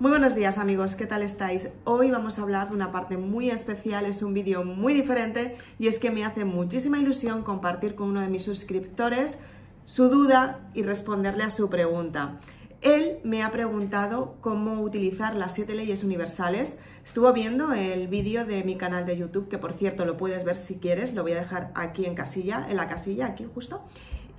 Muy buenos días amigos, ¿qué tal estáis? Hoy vamos a hablar de una parte muy especial, es un vídeo muy diferente y es que me hace muchísima ilusión compartir con uno de mis suscriptores su duda y responderle a su pregunta. Él me ha preguntado cómo utilizar las siete leyes universales. Estuvo viendo el vídeo de mi canal de YouTube, que por cierto lo puedes ver si quieres, lo voy a dejar aquí en casilla, en la casilla, aquí justo.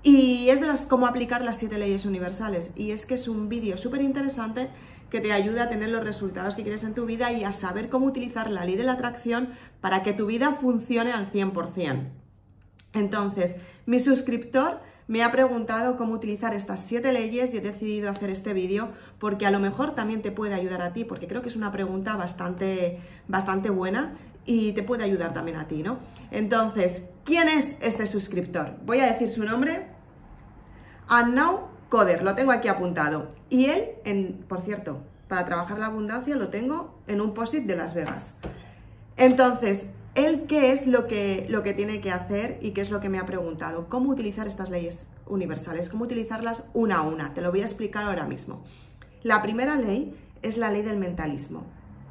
Y es de las cómo aplicar las siete leyes universales. Y es que es un vídeo súper interesante que te ayuda a tener los resultados que quieres en tu vida y a saber cómo utilizar la ley de la atracción para que tu vida funcione al 100%. Entonces, mi suscriptor me ha preguntado cómo utilizar estas siete leyes y he decidido hacer este vídeo porque a lo mejor también te puede ayudar a ti, porque creo que es una pregunta bastante, bastante buena y te puede ayudar también a ti, ¿no? Entonces, ¿quién es este suscriptor? Voy a decir su nombre. Coder, lo tengo aquí apuntado. Y él, en, por cierto, para trabajar la abundancia lo tengo en un POSIT de Las Vegas. Entonces, él qué es lo que, lo que tiene que hacer y qué es lo que me ha preguntado. ¿Cómo utilizar estas leyes universales? ¿Cómo utilizarlas una a una? Te lo voy a explicar ahora mismo. La primera ley es la ley del mentalismo.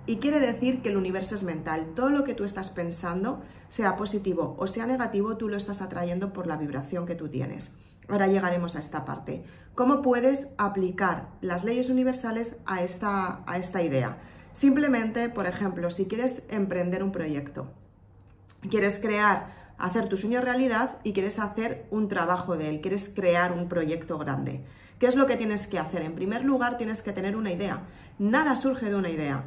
Y quiere decir que el universo es mental. Todo lo que tú estás pensando, sea positivo o sea negativo, tú lo estás atrayendo por la vibración que tú tienes. Ahora llegaremos a esta parte. ¿Cómo puedes aplicar las leyes universales a esta, a esta idea? Simplemente, por ejemplo, si quieres emprender un proyecto, quieres crear, hacer tu sueño realidad y quieres hacer un trabajo de él, quieres crear un proyecto grande. ¿Qué es lo que tienes que hacer? En primer lugar, tienes que tener una idea. Nada surge de una idea,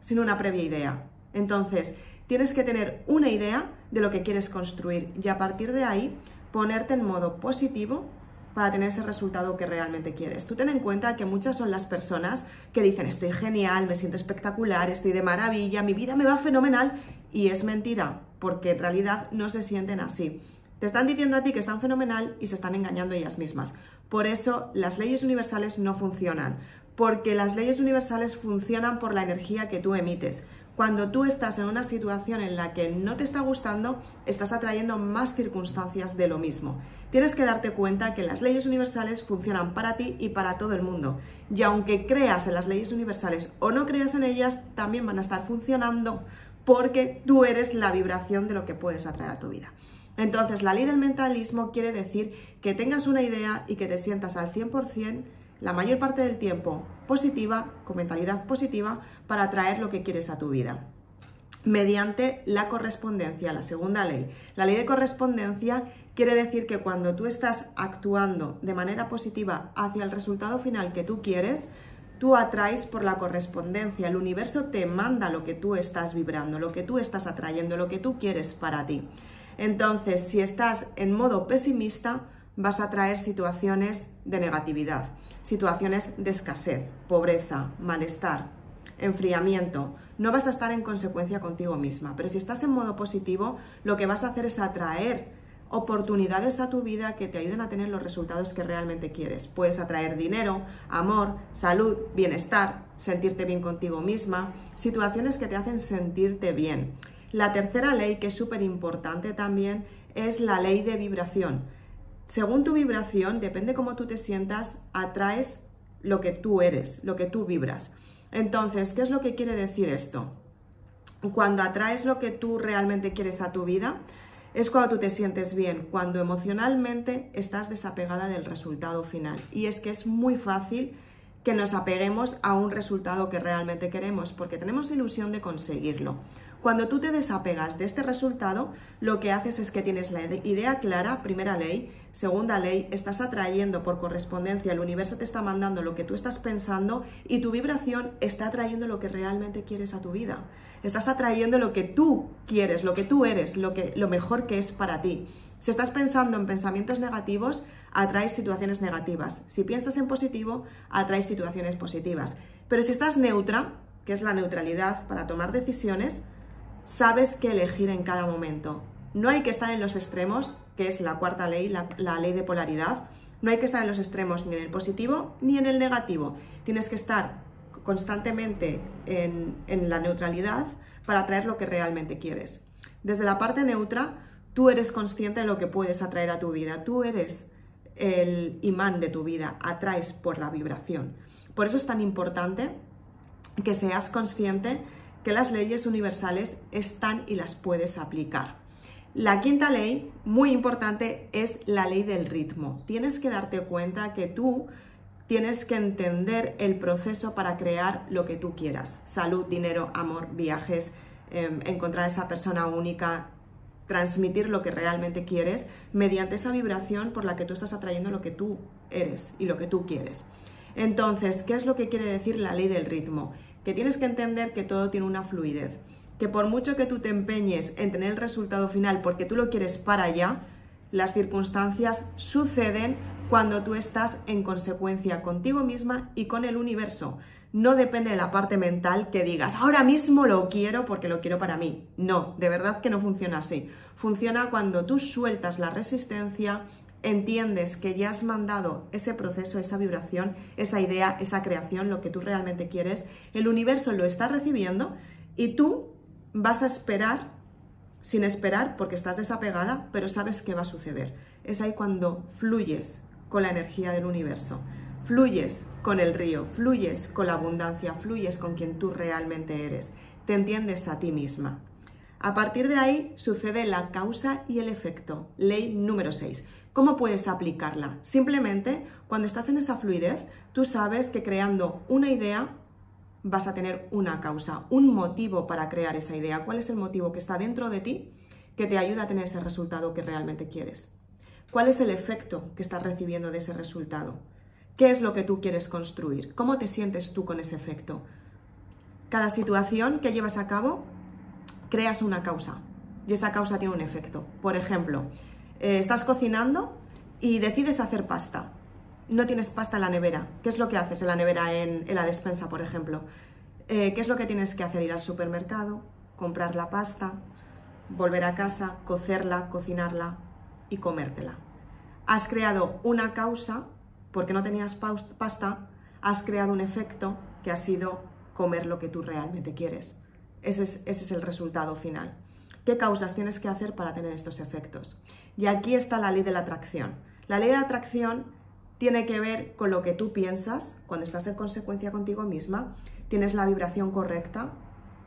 sino una previa idea. Entonces, tienes que tener una idea de lo que quieres construir y a partir de ahí ponerte en modo positivo para tener ese resultado que realmente quieres. Tú ten en cuenta que muchas son las personas que dicen estoy genial, me siento espectacular, estoy de maravilla, mi vida me va fenomenal y es mentira, porque en realidad no se sienten así. Te están diciendo a ti que están fenomenal y se están engañando ellas mismas. Por eso las leyes universales no funcionan, porque las leyes universales funcionan por la energía que tú emites. Cuando tú estás en una situación en la que no te está gustando, estás atrayendo más circunstancias de lo mismo. Tienes que darte cuenta que las leyes universales funcionan para ti y para todo el mundo. Y aunque creas en las leyes universales o no creas en ellas, también van a estar funcionando porque tú eres la vibración de lo que puedes atraer a tu vida. Entonces, la ley del mentalismo quiere decir que tengas una idea y que te sientas al 100% la mayor parte del tiempo positiva, con mentalidad positiva, para atraer lo que quieres a tu vida. Mediante la correspondencia, la segunda ley. La ley de correspondencia quiere decir que cuando tú estás actuando de manera positiva hacia el resultado final que tú quieres, tú atraes por la correspondencia. El universo te manda lo que tú estás vibrando, lo que tú estás atrayendo, lo que tú quieres para ti. Entonces, si estás en modo pesimista, vas a traer situaciones de negatividad, situaciones de escasez, pobreza, malestar, enfriamiento. No vas a estar en consecuencia contigo misma, pero si estás en modo positivo, lo que vas a hacer es atraer oportunidades a tu vida que te ayuden a tener los resultados que realmente quieres. Puedes atraer dinero, amor, salud, bienestar, sentirte bien contigo misma, situaciones que te hacen sentirte bien. La tercera ley, que es súper importante también, es la ley de vibración según tu vibración, depende cómo tú te sientas, atraes lo que tú eres, lo que tú vibras. Entonces, ¿qué es lo que quiere decir esto? Cuando atraes lo que tú realmente quieres a tu vida, es cuando tú te sientes bien, cuando emocionalmente estás desapegada del resultado final. Y es que es muy fácil que nos apeguemos a un resultado que realmente queremos, porque tenemos ilusión de conseguirlo. Cuando tú te desapegas de este resultado, lo que haces es que tienes la idea clara, primera ley, segunda ley, estás atrayendo por correspondencia, el universo te está mandando lo que tú estás pensando y tu vibración está atrayendo lo que realmente quieres a tu vida. Estás atrayendo lo que tú quieres, lo que tú eres, lo, que, lo mejor que es para ti. Si estás pensando en pensamientos negativos, atraes situaciones negativas. Si piensas en positivo, atraes situaciones positivas. Pero si estás neutra, que es la neutralidad para tomar decisiones, sabes qué elegir en cada momento. No hay que estar en los extremos, que es la cuarta ley, la, ley de polaridad. No hay que estar en los extremos ni en el positivo ni en el negativo. Tienes que estar constantemente en, en la neutralidad para atraer lo que realmente quieres. Desde la parte neutra, tú eres consciente de lo que puedes atraer a tu vida. Tú eres el imán de tu vida, atraes por la vibración. Por eso es tan importante que seas consciente que las leyes universales están y las puedes aplicar. La quinta ley, muy importante, es la ley del ritmo. Tienes que darte cuenta que tú tienes que entender el proceso para crear lo que tú quieras. Salud, dinero, amor, viajes, em, encontrar esa persona única, transmitir lo que realmente quieres mediante esa vibración por la que tú estás atrayendo lo que tú eres y lo que tú quieres. Entonces, ¿qué es lo que quiere decir la ley del ritmo? Que tienes que entender que todo tiene una fluidez que por mucho que tú te empeñes en tener el resultado final porque tú lo quieres para allá, las circunstancias suceden cuando tú estás en consecuencia contigo misma y con el universo. No depende de la parte mental que digas, ahora mismo lo quiero porque lo quiero para mí. No, de verdad que no funciona así. Funciona cuando tú sueltas la resistencia, entiendes que ya has mandado ese proceso, esa vibración, esa idea, esa creación, lo que tú realmente quieres, el universo lo está recibiendo y tú vas a esperar sin esperar porque estás desapegada, pero sabes que va a suceder. Es ahí cuando fluyes con la energía del universo, fluyes con el río, fluyes con la abundancia, fluyes con quien tú realmente eres, te entiendes a ti misma. A partir de ahí sucede la causa y el efecto, ley número 6. ¿Cómo puedes aplicarla? Simplemente, cuando estás en esa fluidez, tú sabes que creando una idea vas a tener una causa, un motivo para crear esa idea. ¿Cuál es el motivo que está dentro de ti que te ayuda a tener ese resultado que realmente quieres? ¿Cuál es el efecto que estás recibiendo de ese resultado? ¿Qué es lo que tú quieres construir? ¿Cómo te sientes tú con ese efecto? Cada situación que llevas a cabo, creas una causa y esa causa tiene un efecto. Por ejemplo, eh, estás cocinando y decides hacer pasta no tienes pasta en la nevera. ¿Qué es lo que haces en la nevera, en, la despensa, por ejemplo? Eh, ¿Qué es lo que tienes que hacer? Ir al supermercado, comprar la pasta, volver a casa, cocerla, cocinarla y comértela. Has creado una causa, porque no tenías pasta, has creado un efecto que ha sido comer lo que tú realmente quieres. Ese es, el resultado final. ¿Qué causas tienes que hacer para tener estos efectos? Y aquí está la ley de la atracción. La ley de atracción tiene que ver con lo que tú piensas cuando estás en consecuencia contigo misma, tienes la vibración correcta,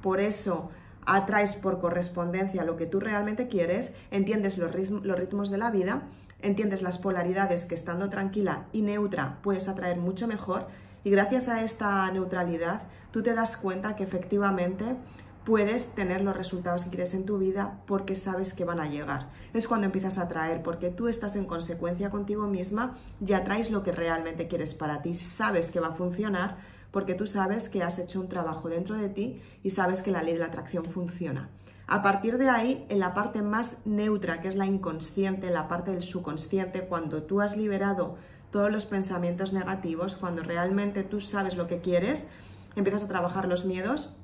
por eso atraes por correspondencia lo que tú realmente quieres, entiendes los, los ritmos de la vida, entiendes las polaridades que estando tranquila y neutra puedes atraer mucho mejor y gracias a esta neutralidad tú te das cuenta que efectivamente puedes tener los resultados que quieres en tu vida porque sabes que van a llegar. Es cuando empiezas a atraer, porque tú estás en consecuencia contigo misma y atraes lo que realmente quieres para ti. Sabes que va a funcionar porque tú sabes que has hecho un trabajo dentro de ti y sabes que la ley de la atracción funciona. A partir de ahí, en la parte más neutra, que es la inconsciente, la parte del subconsciente, cuando tú has liberado todos los pensamientos negativos, cuando realmente tú sabes lo que quieres, empiezas a trabajar los miedos,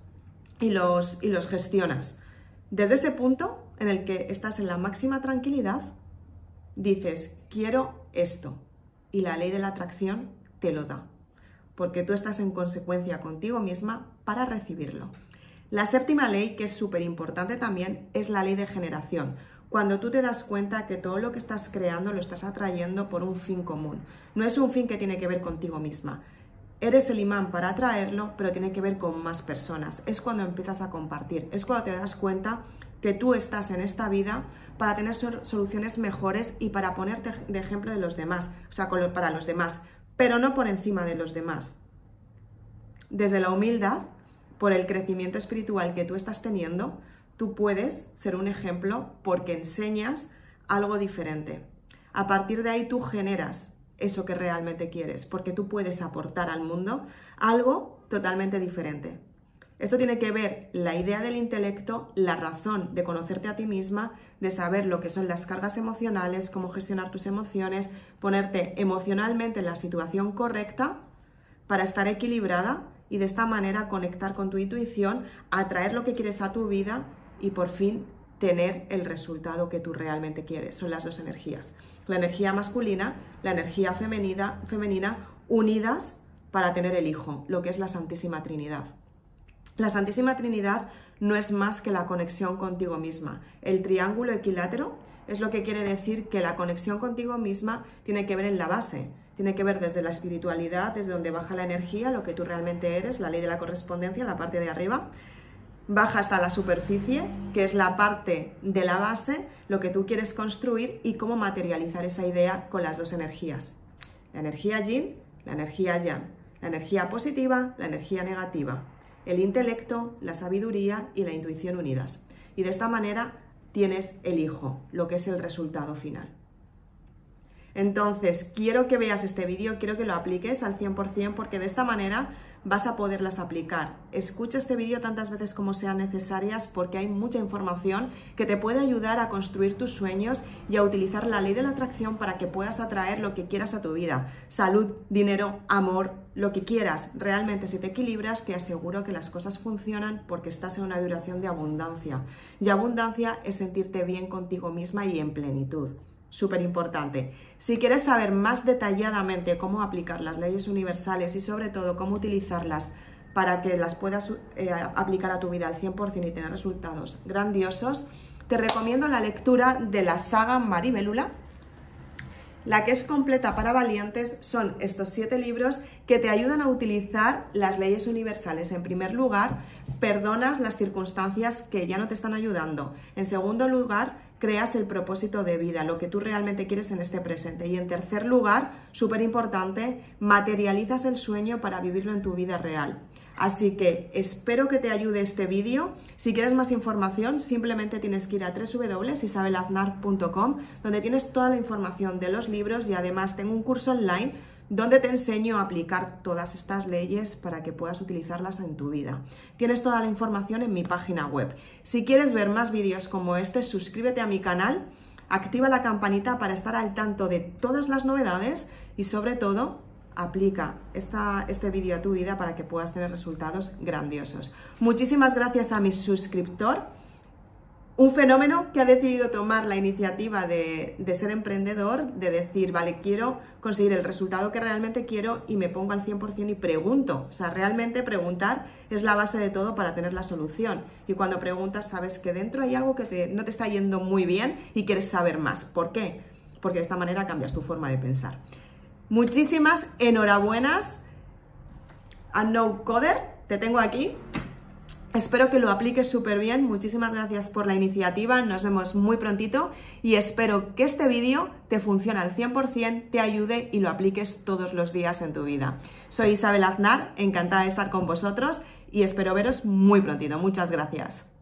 y los, y los gestionas. Desde ese punto en el que estás en la máxima tranquilidad, dices, quiero esto. Y la ley de la atracción te lo da. Porque tú estás en consecuencia contigo misma para recibirlo. La séptima ley, que es súper importante también, es la ley de generación. Cuando tú te das cuenta que todo lo que estás creando lo estás atrayendo por un fin común. No es un fin que tiene que ver contigo misma, eres el imán para atraerlo, pero tiene que ver con más personas. Es cuando empiezas a compartir, es cuando te das cuenta que tú estás en esta vida para tener soluciones mejores y para ponerte de ejemplo de los demás, o sea, para los demás, pero no por encima de los demás. Desde la humildad, por el crecimiento espiritual que tú estás teniendo, tú puedes ser un ejemplo porque enseñas algo diferente. A partir de ahí tú generas eso que realmente quieres, porque tú puedes aportar al mundo algo totalmente diferente. Esto tiene que ver la idea del intelecto, la razón de conocerte a ti misma, de saber lo que son las cargas emocionales, cómo gestionar tus emociones, ponerte emocionalmente en la situación correcta para estar equilibrada y de esta manera conectar con tu intuición, atraer lo que quieres a tu vida y por fin tener el resultado que tú realmente quieres. Son las dos energías. La energía masculina, la energía femenina, femenina unidas para tener el hijo, lo que es la Santísima Trinidad. La Santísima Trinidad no es más que la conexión contigo misma. El triángulo equilátero es lo que quiere decir que la conexión contigo misma tiene que ver en la base, tiene que ver desde la espiritualidad, desde donde baja la energía, lo que tú realmente eres, la ley de la correspondencia, en la parte de arriba. Baja hasta la superficie, que es la parte de la base, lo que tú quieres construir y cómo materializar esa idea con las dos energías. La energía yin, la energía yang, la energía positiva, la energía negativa, el intelecto, la sabiduría y la intuición unidas. Y de esta manera tienes el hijo, lo que es el resultado final. Entonces, quiero que veas este vídeo, quiero que lo apliques al 100% porque de esta manera vas a poderlas aplicar. Escucha este vídeo tantas veces como sean necesarias porque hay mucha información que te puede ayudar a construir tus sueños y a utilizar la ley de la atracción para que puedas atraer lo que quieras a tu vida. Salud, dinero, amor, lo que quieras. Realmente si te equilibras te aseguro que las cosas funcionan porque estás en una vibración de abundancia. Y abundancia es sentirte bien contigo misma y en plenitud súper importante. Si quieres saber más detalladamente cómo aplicar las leyes universales y sobre todo cómo utilizarlas para que las puedas eh, aplicar a tu vida al 100% y tener resultados grandiosos, te recomiendo la lectura de la saga Maribelula. La que es completa para valientes son estos siete libros que te ayudan a utilizar las leyes universales. En primer lugar, perdonas las circunstancias que ya no te están ayudando. En segundo lugar, creas el propósito de vida, lo que tú realmente quieres en este presente. Y en tercer lugar, súper importante, materializas el sueño para vivirlo en tu vida real. Así que espero que te ayude este vídeo. Si quieres más información, simplemente tienes que ir a www.isabelaznar.com, donde tienes toda la información de los libros y además tengo un curso online donde te enseño a aplicar todas estas leyes para que puedas utilizarlas en tu vida. Tienes toda la información en mi página web. Si quieres ver más vídeos como este, suscríbete a mi canal, activa la campanita para estar al tanto de todas las novedades y sobre todo aplica este vídeo a tu vida para que puedas tener resultados grandiosos. Muchísimas gracias a mi suscriptor un fenómeno que ha decidido tomar la iniciativa de, ser emprendedor, de decir, vale, quiero conseguir el resultado que realmente quiero y me pongo al 100% y pregunto. O sea, realmente preguntar es la base de todo para tener la solución. Y cuando preguntas, sabes que dentro hay algo que no te está yendo muy bien y quieres saber más. ¿Por qué? Porque de esta manera cambias tu forma de pensar. Muchísimas enhorabuenas a No Coder, te tengo aquí. Espero que lo apliques súper bien. Muchísimas gracias por la iniciativa. Nos vemos muy prontito y espero que este vídeo te funcione al 100%, te ayude y lo apliques todos los días en tu vida. Soy Isabel Aznar, encantada de estar con vosotros y espero veros muy prontito. Muchas gracias.